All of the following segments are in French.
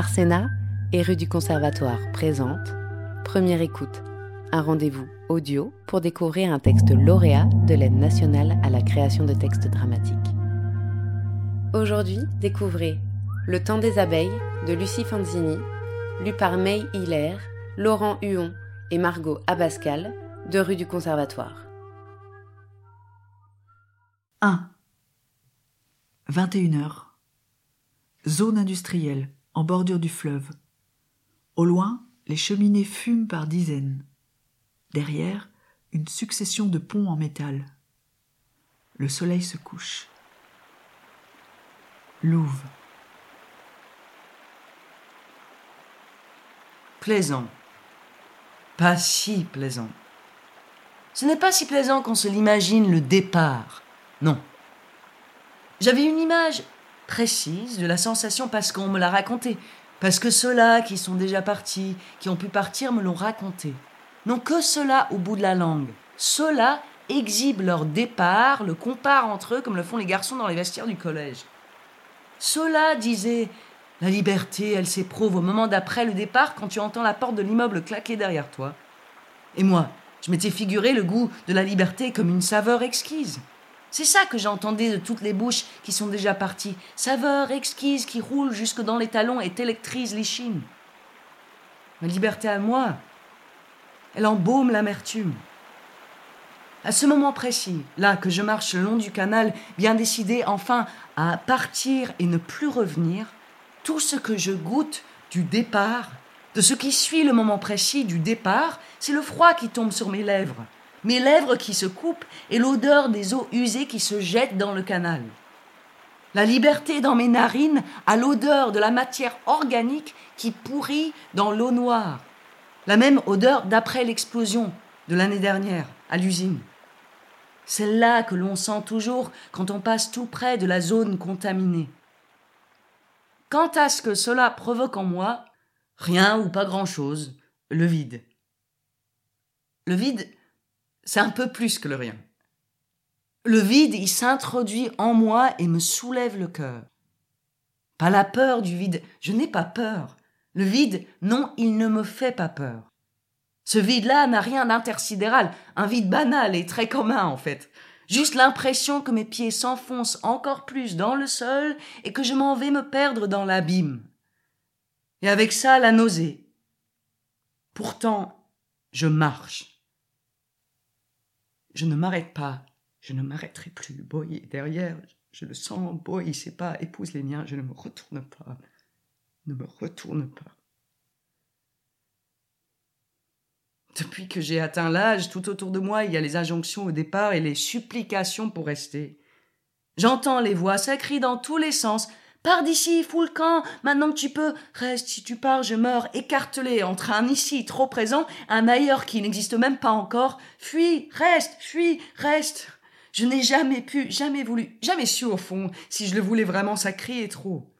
Arsena et rue du Conservatoire présente Première écoute, un rendez-vous audio pour découvrir un texte lauréat de l'aide nationale à la création de textes dramatiques. Aujourd'hui, découvrez Le temps des abeilles de Lucie Fanzini, lu par May Hiller, Laurent Huon et Margot Abascal de rue du Conservatoire. 1. 21h. Zone industrielle, en bordure du fleuve. Au loin, les cheminées fument par dizaines. Derrière, une succession de ponts en métal. Le soleil se couche. Louve. Plaisant. Pas si plaisant. Ce n'est pas si plaisant qu'on se l'imagine le départ. Non. J'avais une image précise de la sensation parce qu'on me l'a raconté, parce que ceux-là qui sont déjà partis, qui ont pu partir, me l'ont raconté. Non que ceux-là au bout de la langue. Ceux-là exhibent leur départ, le comparent entre eux comme le font les garçons dans les vestiaires du collège. Ceux-là disaient La liberté, elle s'éprouve au moment d'après le départ quand tu entends la porte de l'immeuble claquer derrière toi. Et moi, je m'étais figuré le goût de la liberté comme une saveur exquise. C'est ça que j'entendais de toutes les bouches qui sont déjà parties. Saveur exquise qui roule jusque dans les talons et t'électrise les chines. Ma liberté à moi, elle embaume l'amertume. À ce moment précis, là que je marche le long du canal, bien décidé enfin à partir et ne plus revenir, tout ce que je goûte du départ, de ce qui suit le moment précis du départ, c'est le froid qui tombe sur mes lèvres, mes lèvres qui se coupent et l'odeur des eaux usées qui se jettent dans le canal. La liberté dans mes narines a l'odeur de la matière organique qui pourrit dans l'eau noire. La même odeur d'après l'explosion de l'année dernière à l'usine. Celle-là que l'on sent toujours quand on passe tout près de la zone contaminée. Quant à ce que cela provoque en moi, rien ou pas grand-chose, le vide. Le vide, c'est un peu plus que le rien. Le vide, il s'introduit en moi et me soulève le cœur. Pas la peur du vide, je n'ai pas peur. Le vide, non, il ne me fait pas peur. Ce vide-là n'a rien d'intersidéral, un vide banal et très commun en fait. Juste l'impression que mes pieds s'enfoncent encore plus dans le sol et que je m'en vais me perdre dans l'abîme. Et avec ça, la nausée. Pourtant, je marche. Je ne m'arrête pas. Je ne m'arrêterai plus. Boy derrière. Je le sens. Boy, il pas. Épouse les miens. Je ne me retourne pas. Ne me retourne pas. Depuis que j'ai atteint l'âge, tout autour de moi, il y a les injonctions au départ et les supplications pour rester. J'entends les voix, ça crie dans tous les sens. Pars d'ici, fous le camp, maintenant que tu peux. Reste, si tu pars, je meurs, écartelé entre un ici trop présent, un ailleurs qui n'existe même pas encore. Fuis, reste, fuis, reste. Je n'ai jamais pu, jamais voulu, jamais su au fond si je le voulais vraiment, ça criait trop.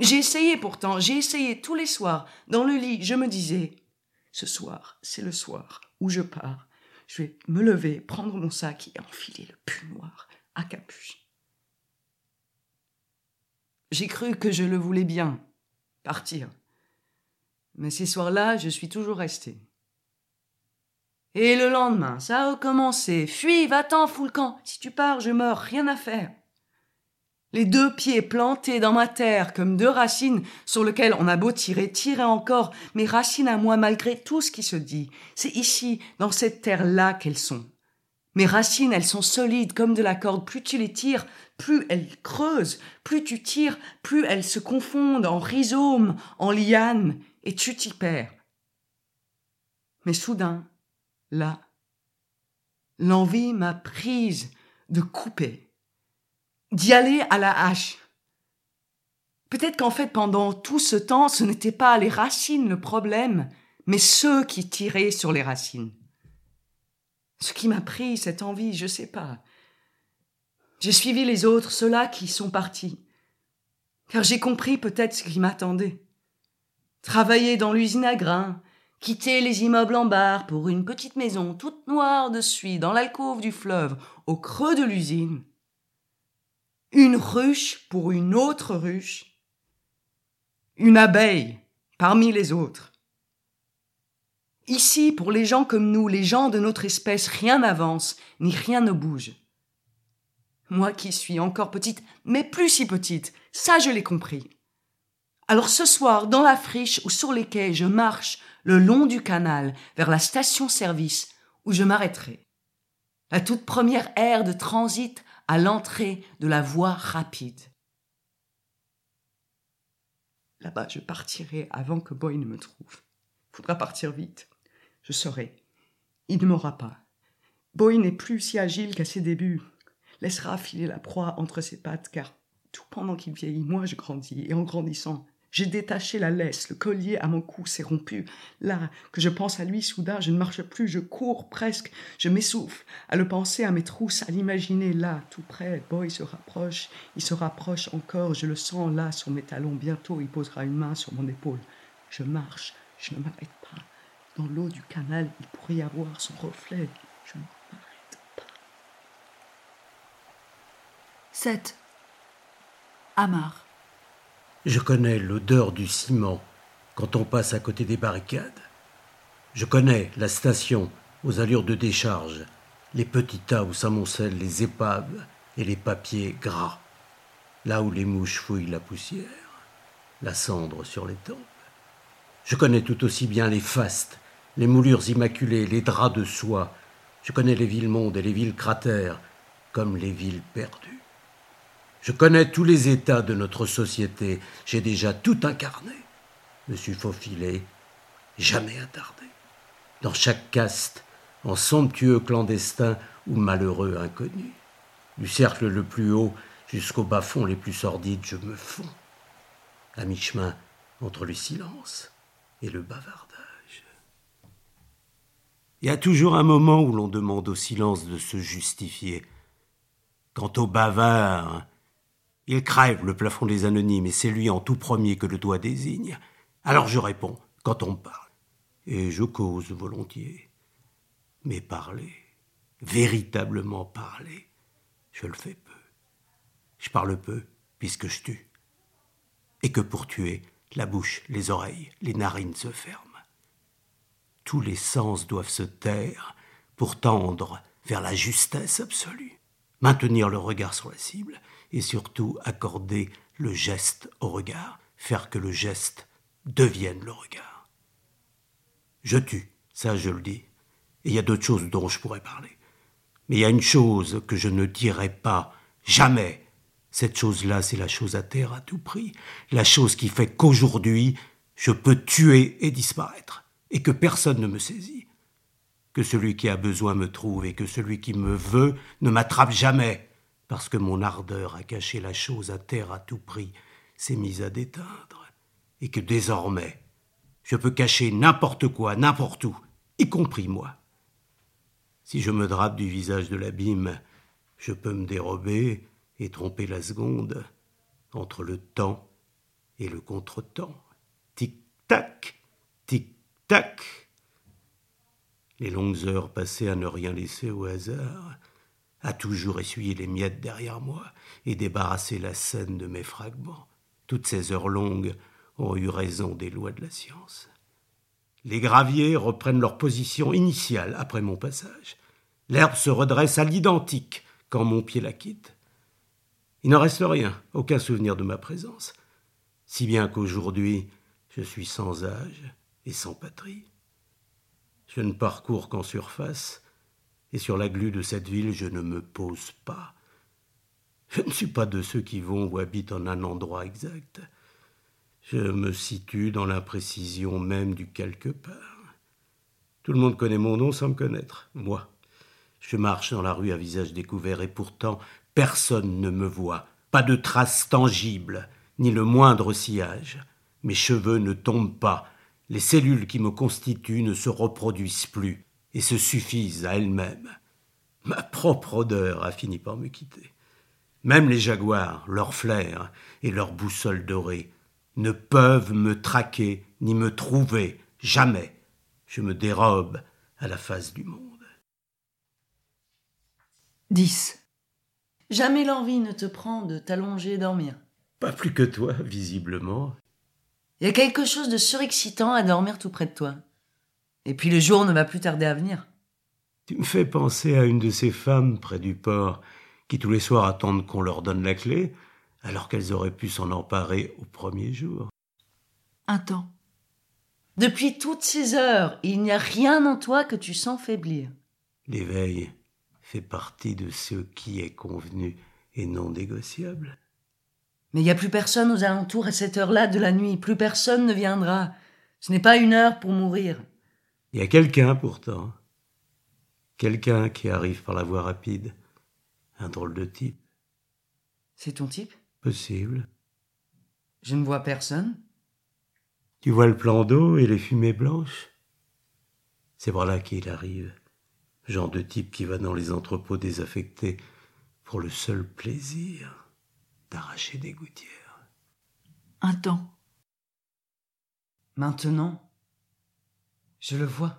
J'ai essayé pourtant, j'ai essayé tous les soirs. Dans le lit, je me disais, ce soir, c'est le soir où je pars. Je vais me lever, prendre mon sac et enfiler le pull noir à capuche. J'ai cru que je le voulais bien, partir. Mais ces soirs-là, je suis toujours resté. Et le lendemain, ça a recommencé. Fuis, va-t'en, fous le camp. Si tu pars, je meurs, rien à faire. Les deux pieds plantés dans ma terre comme deux racines sur lesquelles on a beau tirer, tirer encore, mes racines à moi malgré tout ce qui se dit. C'est ici, dans cette terre-là qu'elles sont. Mes racines, elles sont solides comme de la corde. Plus tu les tires, plus elles creusent. Plus tu tires, plus elles se confondent en rhizomes, en lianes, et tu t'y perds. Mais soudain, là, l'envie m'a prise de couper, d'y aller à la hache. Peut-être qu'en fait, pendant tout ce temps, ce n'était pas les racines le problème, mais ceux qui tiraient sur les racines. Ce qui m'a pris cette envie, je sais pas. J'ai suivi les autres, ceux-là qui sont partis. Car j'ai compris peut-être ce qui m'attendait. Travailler dans l'usine à grains, quitter les immeubles en barre pour une petite maison toute noire de suie dans l'alcôve du fleuve, au creux de l'usine. Une ruche pour une autre ruche. une abeille parmi les autres. Ici, pour les gens comme nous, les gens de notre espèce, rien n'avance, ni rien ne bouge. Moi qui suis encore petite, mais plus si petite, ça je l'ai compris. Alors ce soir, dans la friche ou sur les quais, je marche le long du canal vers la station-service où je m'arrêterai. La toute première aire de transit à l'entrée de la voie rapide. Là-bas, je partirai avant que Boy ne me trouve. Faudra partir vite. Je saurai. Il ne m'aura pas. Boy n'est plus si agile qu'à ses débuts. Laissera filer la proie entre ses pattes, car tout pendant qu'il vieillit, moi je grandis, et en grandissant, j'ai détaché la laisse, le collier à mon cou s'est rompu. Là que je pense à lui, soudain, je ne marche plus, je cours presque, je m'essouffle à le penser, à mes trousses, à l'imaginer là, tout près. Boy se rapproche, il se rapproche encore, je le sens là sur mes talons. Bientôt, il posera une main sur mon épaule. Je marche, je ne m'arrête. Dans l'eau du canal, il pourrait y avoir son reflet. Je ne m'arrête pas. 7. Amar. Je connais l'odeur du ciment quand on passe à côté des barricades. Je connais la station aux allures de décharge, les petits tas où s'amoncellent les épaves et les papiers gras, là où les mouches fouillent la poussière, la cendre sur les tempes. Je connais tout aussi bien les fastes, les moulures immaculées, les draps de soie. Je connais les villes mondes et les villes cratères, comme les villes perdues. Je connais tous les états de notre société. J'ai déjà tout incarné. Me suis faufilé, jamais attardé. Dans chaque caste, en somptueux clandestin ou malheureux inconnu. Du cercle le plus haut jusqu'au bas-fond les plus sordides, je me fonds. À mi-chemin entre le silence et le bavardage. Il y a toujours un moment où l'on demande au silence de se justifier. Quant au bavard, il crève le plafond des anonymes et c'est lui en tout premier que le doigt désigne. Alors je réponds quand on parle. Et je cause volontiers. Mais parler, véritablement parler, je le fais peu. Je parle peu puisque je tue. Et que pour tuer, la bouche, les oreilles, les narines se ferment. Tous les sens doivent se taire pour tendre vers la justesse absolue, maintenir le regard sur la cible et surtout accorder le geste au regard, faire que le geste devienne le regard. Je tue, ça je le dis, et il y a d'autres choses dont je pourrais parler. Mais il y a une chose que je ne dirai pas, jamais. Cette chose-là, c'est la chose à terre à tout prix, la chose qui fait qu'aujourd'hui, je peux tuer et disparaître, et que personne ne me saisit. Que celui qui a besoin me trouve, et que celui qui me veut ne m'attrape jamais parce que mon ardeur à cacher la chose à terre à tout prix s'est mise à déteindre, et que désormais je peux cacher n'importe quoi, n'importe où, y compris moi. Si je me drape du visage de l'abîme, je peux me dérober et tromper la seconde entre le temps et le contretemps. Tic-tac, tic-tac. Les longues heures passées à ne rien laisser au hasard, a toujours essuyé les miettes derrière moi et débarrassé la scène de mes fragments. Toutes ces heures longues ont eu raison des lois de la science. Les graviers reprennent leur position initiale après mon passage. L'herbe se redresse à l'identique quand mon pied la quitte. Il n'en reste rien, aucun souvenir de ma présence, si bien qu'aujourd'hui je suis sans âge et sans patrie. Je ne parcours qu'en surface, et sur la glu de cette ville je ne me pose pas. Je ne suis pas de ceux qui vont ou habitent en un endroit exact. Je me situe dans l'imprécision même du quelque part. Tout le monde connaît mon nom sans me connaître, moi. Je marche dans la rue à visage découvert et pourtant personne ne me voit, pas de traces tangibles, ni le moindre sillage. Mes cheveux ne tombent pas, les cellules qui me constituent ne se reproduisent plus et se suffisent à elles-mêmes. Ma propre odeur a fini par me quitter. Même les jaguars, leurs flair et leurs boussoles dorées ne peuvent me traquer ni me trouver, jamais. Je me dérobe à la face du monde. 10. Jamais l'envie ne te prend de t'allonger et dormir. Pas plus que toi, visiblement. Il y a quelque chose de surexcitant à dormir tout près de toi. Et puis le jour ne va plus tarder à venir. Tu me fais penser à une de ces femmes près du port qui tous les soirs attendent qu'on leur donne la clé, alors qu'elles auraient pu s'en emparer au premier jour. Un temps. Depuis toutes ces heures, il n'y a rien en toi que tu sens faiblir. L'éveil fait partie de ce qui est convenu et non négociable. Mais il n'y a plus personne aux alentours à cette heure-là de la nuit. Plus personne ne viendra. Ce n'est pas une heure pour mourir. Il y a quelqu'un pourtant. Quelqu'un qui arrive par la voie rapide. Un drôle de type. C'est ton type? Possible. Je ne vois personne. Tu vois le plan d'eau et les fumées blanches? C'est par là qu'il arrive. Genre de type qui va dans les entrepôts désaffectés pour le seul plaisir d'arracher des gouttières. Un temps. Maintenant, je le vois.